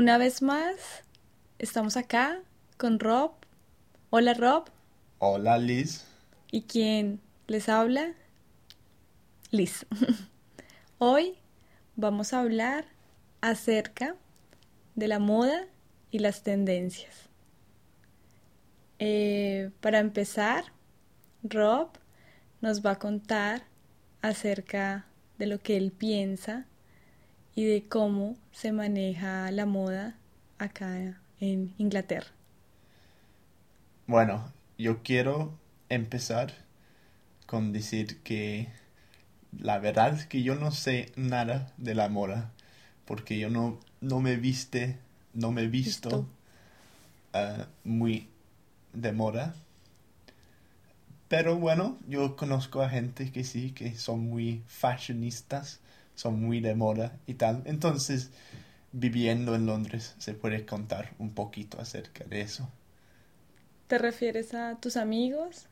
Una vez más, estamos acá con Rob. Hola Rob. Hola Liz. ¿Y quién les habla? Liz. Hoy vamos a hablar acerca de la moda y las tendencias. Eh, para empezar, Rob nos va a contar acerca de lo que él piensa y de cómo se maneja la moda acá en Inglaterra. Bueno, yo quiero empezar con decir que la verdad es que yo no sé nada de la moda porque yo no, no me viste, no me he visto uh, muy de moda. Pero bueno, yo conozco a gente que sí, que son muy fashionistas, son muy de moda y tal. Entonces, viviendo en Londres, se puede contar un poquito acerca de eso. ¿Te refieres a tus amigos?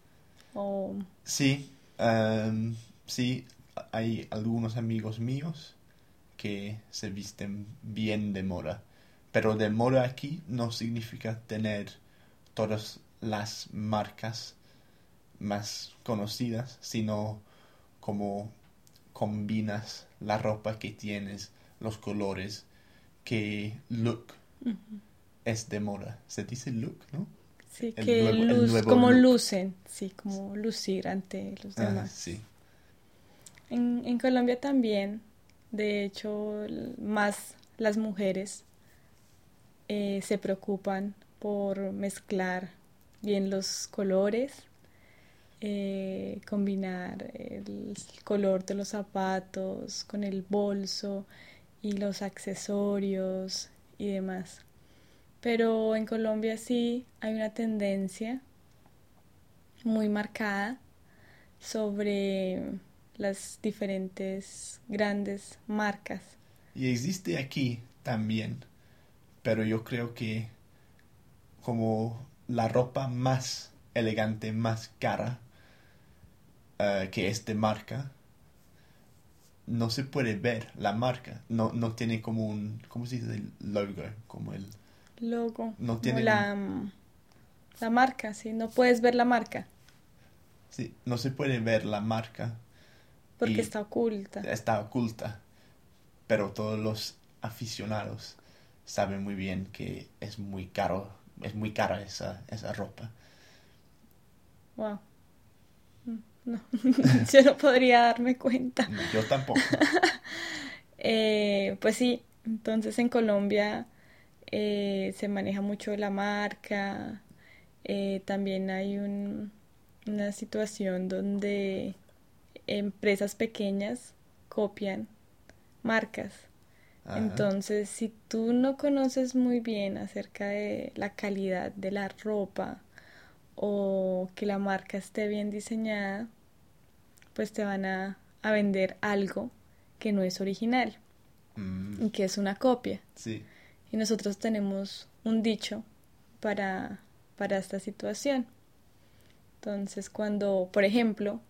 O... Sí, um, sí, hay algunos amigos míos que se visten bien de moda. Pero de moda aquí no significa tener todas las marcas más conocidas, sino como combinas la ropa que tienes, los colores, que look es de moda. Se dice look, ¿no? Sí, que como lucen, sí, como lucir ante los demás. sí. En, en Colombia también, de hecho, más las mujeres eh, se preocupan por mezclar bien los colores, eh, combinar el color de los zapatos con el bolso y los accesorios y demás. Pero en Colombia sí hay una tendencia muy marcada sobre las diferentes grandes marcas. Y existe aquí también, pero yo creo que como la ropa más elegante, más cara eh, que es de marca, no se puede ver la marca. No, no tiene como un, ¿cómo se dice? El logo, como el logo. No tiene la, la marca, sí, no puedes ver la marca. Sí, no se puede ver la marca. Porque está oculta. Está oculta. Pero todos los aficionados saben muy bien que es muy caro, es muy cara esa, esa ropa. Wow. No, yo no podría darme cuenta. yo tampoco. eh, pues sí, entonces en Colombia eh, se maneja mucho la marca, eh, también hay un, una situación donde empresas pequeñas copian marcas. Entonces, si tú no conoces muy bien acerca de la calidad de la ropa o que la marca esté bien diseñada, pues te van a, vender algo que no es original mm. y que es una copia. Sí. Y nosotros tenemos un dicho para, para esta situación. Entonces, cuando, por ejemplo,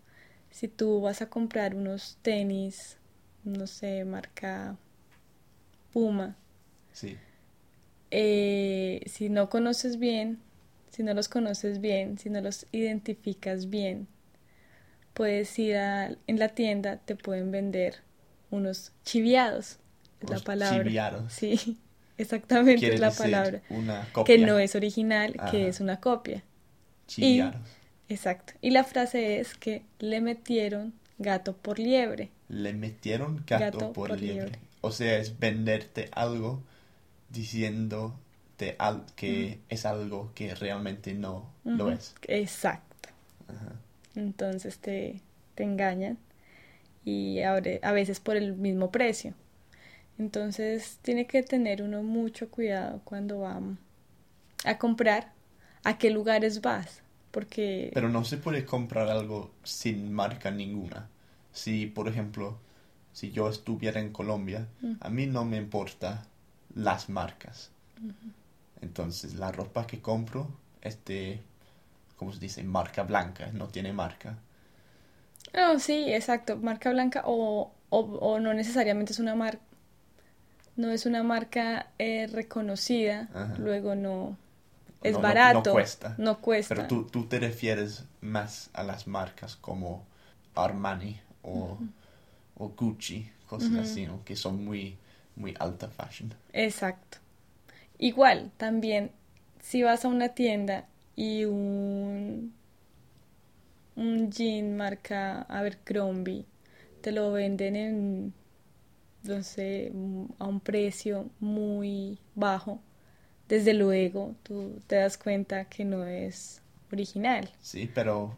si tú vas a comprar unos tenis, no sé, marca Puma, sí. Eh, si no conoces bien, si no los conoces bien, si no los identificas bien, puedes ir a, en la tienda, te pueden vender unos chiviados, es la palabra. Chiviados. Sí. Exactamente es la palabra. Que no es original, que es una copia. Y, exacto. Y la frase es que le metieron gato por liebre. Le metieron gato, por, liebre. O sea, es venderte algo diciéndote al que es algo que realmente no lo es. Exacto. Entonces te, te engañan y ahora, a veces por el mismo precio. Entonces tiene que tener uno mucho cuidado cuando va a comprar, a qué lugares vas, porque... Pero no se puede comprar algo sin marca ninguna. Si, por ejemplo, si yo estuviera en Colombia, a mí no me importa las marcas. Entonces, la ropa que compro es de, ¿cómo se dice? Marca blanca, no tiene marca. Oh, sí, exacto, marca blanca o, o, o no necesariamente es una marca no es una marca eh, reconocida, Ajá. luego no es No- barato, no cuesta. no cuesta. Pero tú, tú te refieres más a las marcas como Armani o, o Gucci, cosas así, ¿no? Que son muy, muy alta fashion. Exacto. Igual, también, si vas a una tienda y un, un jean marca Abercrombie te lo venden en, no sé, a un precio muy bajo, desde luego tú te das cuenta que no es original. Sí, pero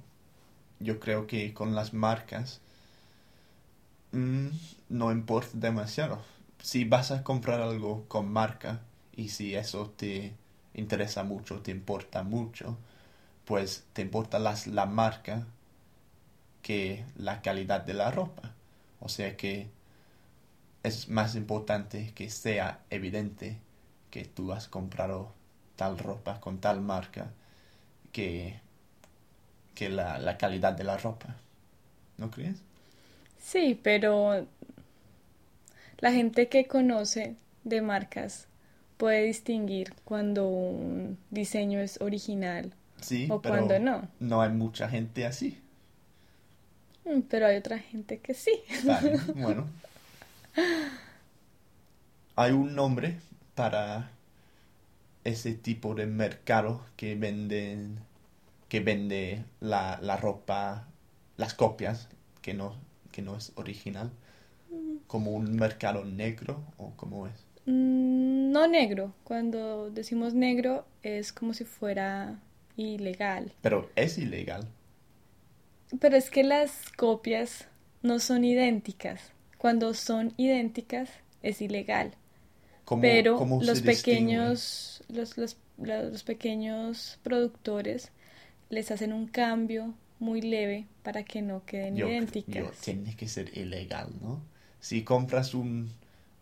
yo creo que con las marcas mm, no importa demasiado. Si vas a comprar algo con marca y si eso te interesa mucho, te importa mucho, pues te importa las, la marca que la calidad de la ropa. O sea que es más importante que sea evidente que tú has comprado tal ropa con tal marca que, que la, la calidad de la ropa. ¿No crees? Sí, pero la gente que conoce de marcas puede distinguir cuando un diseño es original Sí, o pero cuando no. no hay mucha gente así. Mm, Pero hay otra gente que sí. Vale, bueno. Hay un nombre para ese tipo de mercado que venden que vende la, la ropa, las copias que no, que no es original, como un mercado negro o como es. Mm, No negro. Cuando decimos negro es como si fuera ilegal. Pero es ilegal. Pero es que las copias no son idénticas. Cuando son idénticas es ilegal. ¿Cómo- Pero cómo los pequeños, los, los, los pequeños productores les hacen un cambio muy leve para que no queden Yo- idénticas. yo- tiene que ser ilegal, ¿no? Si compras un,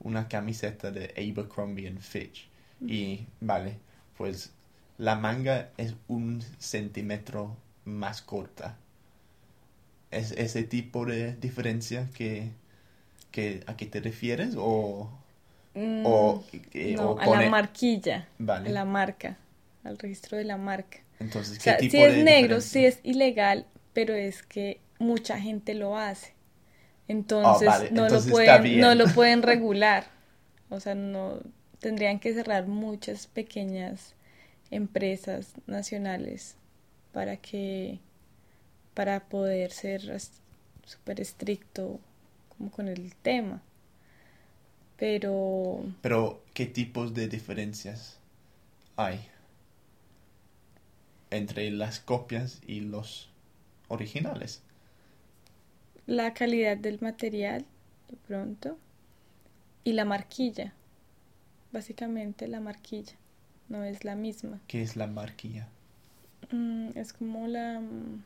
una camiseta de Abercrombie and Fitch y, vale, pues la manga es un centímetro más corta. ¿Es ese tipo de diferencia que, que a qué te refieres? ¿O, Mm, o, eh, no, o a la marquilla, Vale. a la marca, al registro de la marca. Entonces, O ¿qué sea, tipo si es negro, diferencia? es ilegal, pero es que mucha gente lo hace. Entonces, vale, no entonces lo pueden, no lo pueden regular. O sea, no tendrían que cerrar muchas pequeñas empresas nacionales para que para poder ser súper estricto como con el tema. Pero Pero, ¿qué tipos de diferencias hay entre las copias y los originales? La calidad del material, de pronto, y la marquilla. Básicamente la marquilla no es la misma. ¿Qué es la marquilla? Mm, es como la mm,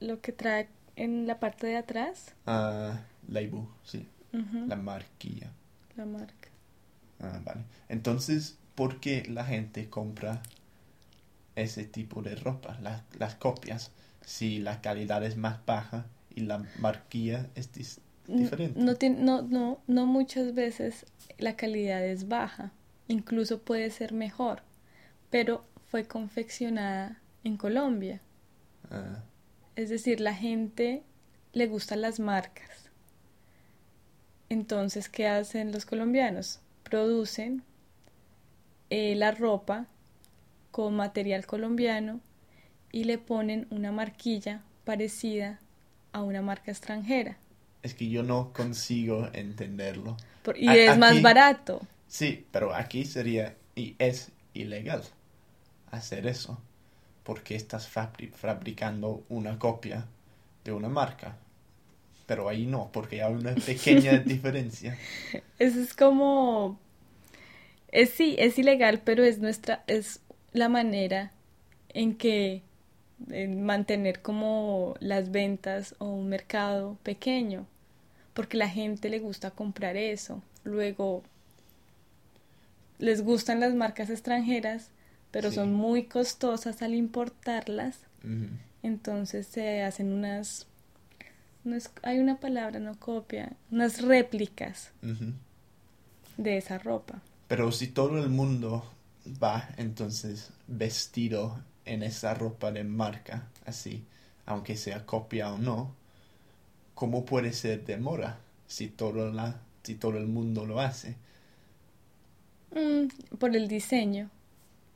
lo que trae en la parte de atrás, Ah, label, sí, ujú, la marquilla. la marca. Ah, vale. Entonces, ¿por qué la gente compra ese tipo de ropa, la- las copias, si la calidad es más baja y la marquilla es dis- diferente? No, no, no, no muchas veces la calidad es baja, incluso puede ser mejor, pero fue confeccionada en Colombia. Ah, Es decir, la gente le gustan las marcas. Entonces, ¿qué hacen los colombianos? Producen eh, la ropa con material colombiano y le ponen una marquilla parecida a una marca extranjera. es que yo no consigo entenderlo. Por- y A- es más barato. Sí, pero aquí sería y es ilegal hacer eso porque estás fabri- fabricando una copia de una marca. Pero ahí no, porque hay una pequeña diferencia. Eso es como es sí, es ilegal, pero es nuestra es la manera en que en mantener como las ventas o un mercado pequeño, porque la gente le gusta comprar eso. Luego les gustan las marcas extranjeras, pero Sí. son muy costosas al importarlas, entonces se hacen unas no es- hay una palabra, no copia, unas réplicas. De esa ropa. Pero si todo el mundo va entonces vestido en esa ropa de marca, así, aunque sea copia o no, ¿cómo puede ser de moda si todo, la, si todo el mundo lo hace? Mm, por el diseño.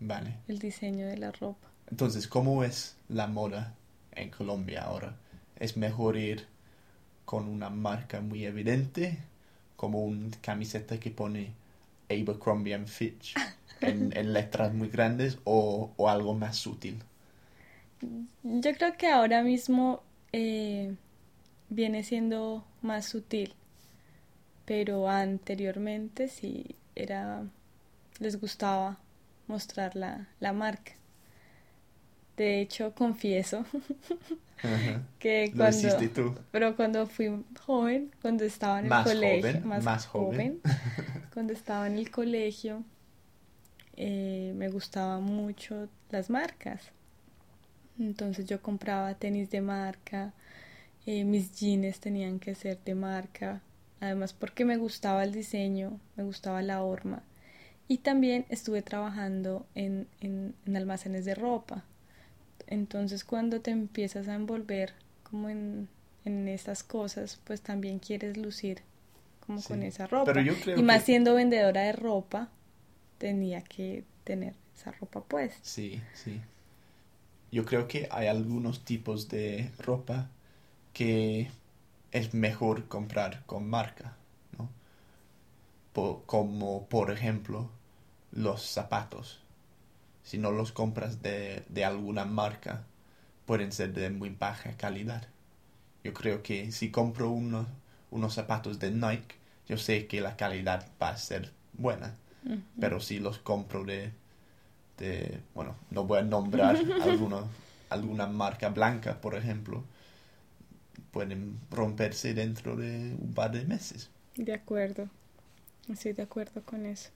Vale. El diseño de la ropa. Entonces, ¿cómo es la moda en Colombia ahora? ¿Es mejor ir con una marca muy evidente, como una camiseta que pone Abercrombie and Fitch en, en letras muy grandes, o, o, algo más sutil? Yo creo que ahora mismo eh, viene siendo más sutil, pero anteriormente sí era les gustaba mostrar la, la marca. De hecho, confieso que cuando... tú. Pero cuando fui joven, cuando estaba en el colegio... más, joven. cuando estaba en el colegio, eh, me gustaban mucho las marcas. Entonces yo compraba tenis de marca, eh, mis jeans tenían que ser de marca, además porque me gustaba el diseño, me gustaba la horma. Y también estuve trabajando en, en, en almacenes de ropa. Entonces cuando te empiezas a envolver como en, en estas cosas, pues también quieres lucir como con esa ropa. y más siendo vendedora de ropa, tenía que tener esa ropa pues. Sí, sí. Yo creo que hay algunos tipos de ropa que es mejor comprar con marca, ¿no? como por ejemplo los zapatos si no los compras de, de alguna marca, pueden ser de muy baja calidad. Yo creo que si compro unos, unos zapatos de Nike, yo sé que la calidad va a ser buena. Pero si los compro de, de, bueno, no voy a nombrar alguna, alguna marca blanca, por ejemplo, pueden romperse dentro de un par de meses. De acuerdo. Estoy de acuerdo con eso.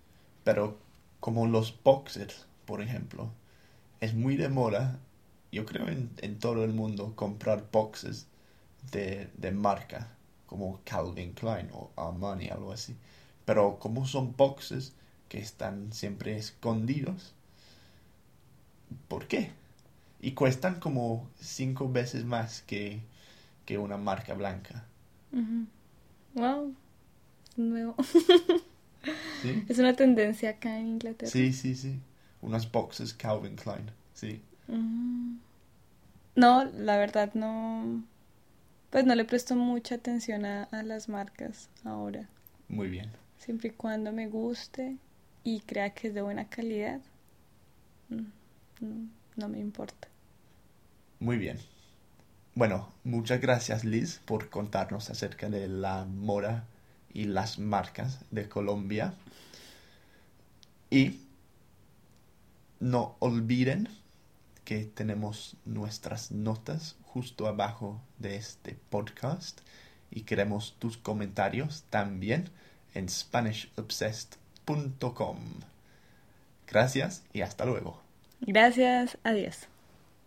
Pero como los boxers, por ejemplo, es muy de moda, yo creo en, en todo el mundo, comprar boxes de, de, marca, como Calvin Klein o Armani, algo así. Pero como son boxes que están siempre escondidos, ¿por qué? Y cuestan como cinco veces más que, que una marca blanca. Wow, nuevo. Es una tendencia acá en Inglaterra. Sí, sí, sí unas boxes Calvin Klein, sí. No, la verdad no. Pues no le presto mucha atención a, las marcas ahora. Muy bien. Siempre y cuando me guste y crea que es de buena calidad, mm, no, me importa. Muy bien. Bueno, muchas gracias Liz por contarnos acerca de la moda y las marcas de Colombia. Y no olviden que tenemos nuestras notas justo abajo de este podcast y queremos tus comentarios también en SpanishObsessed.com. Gracias y hasta luego. Gracias, adiós.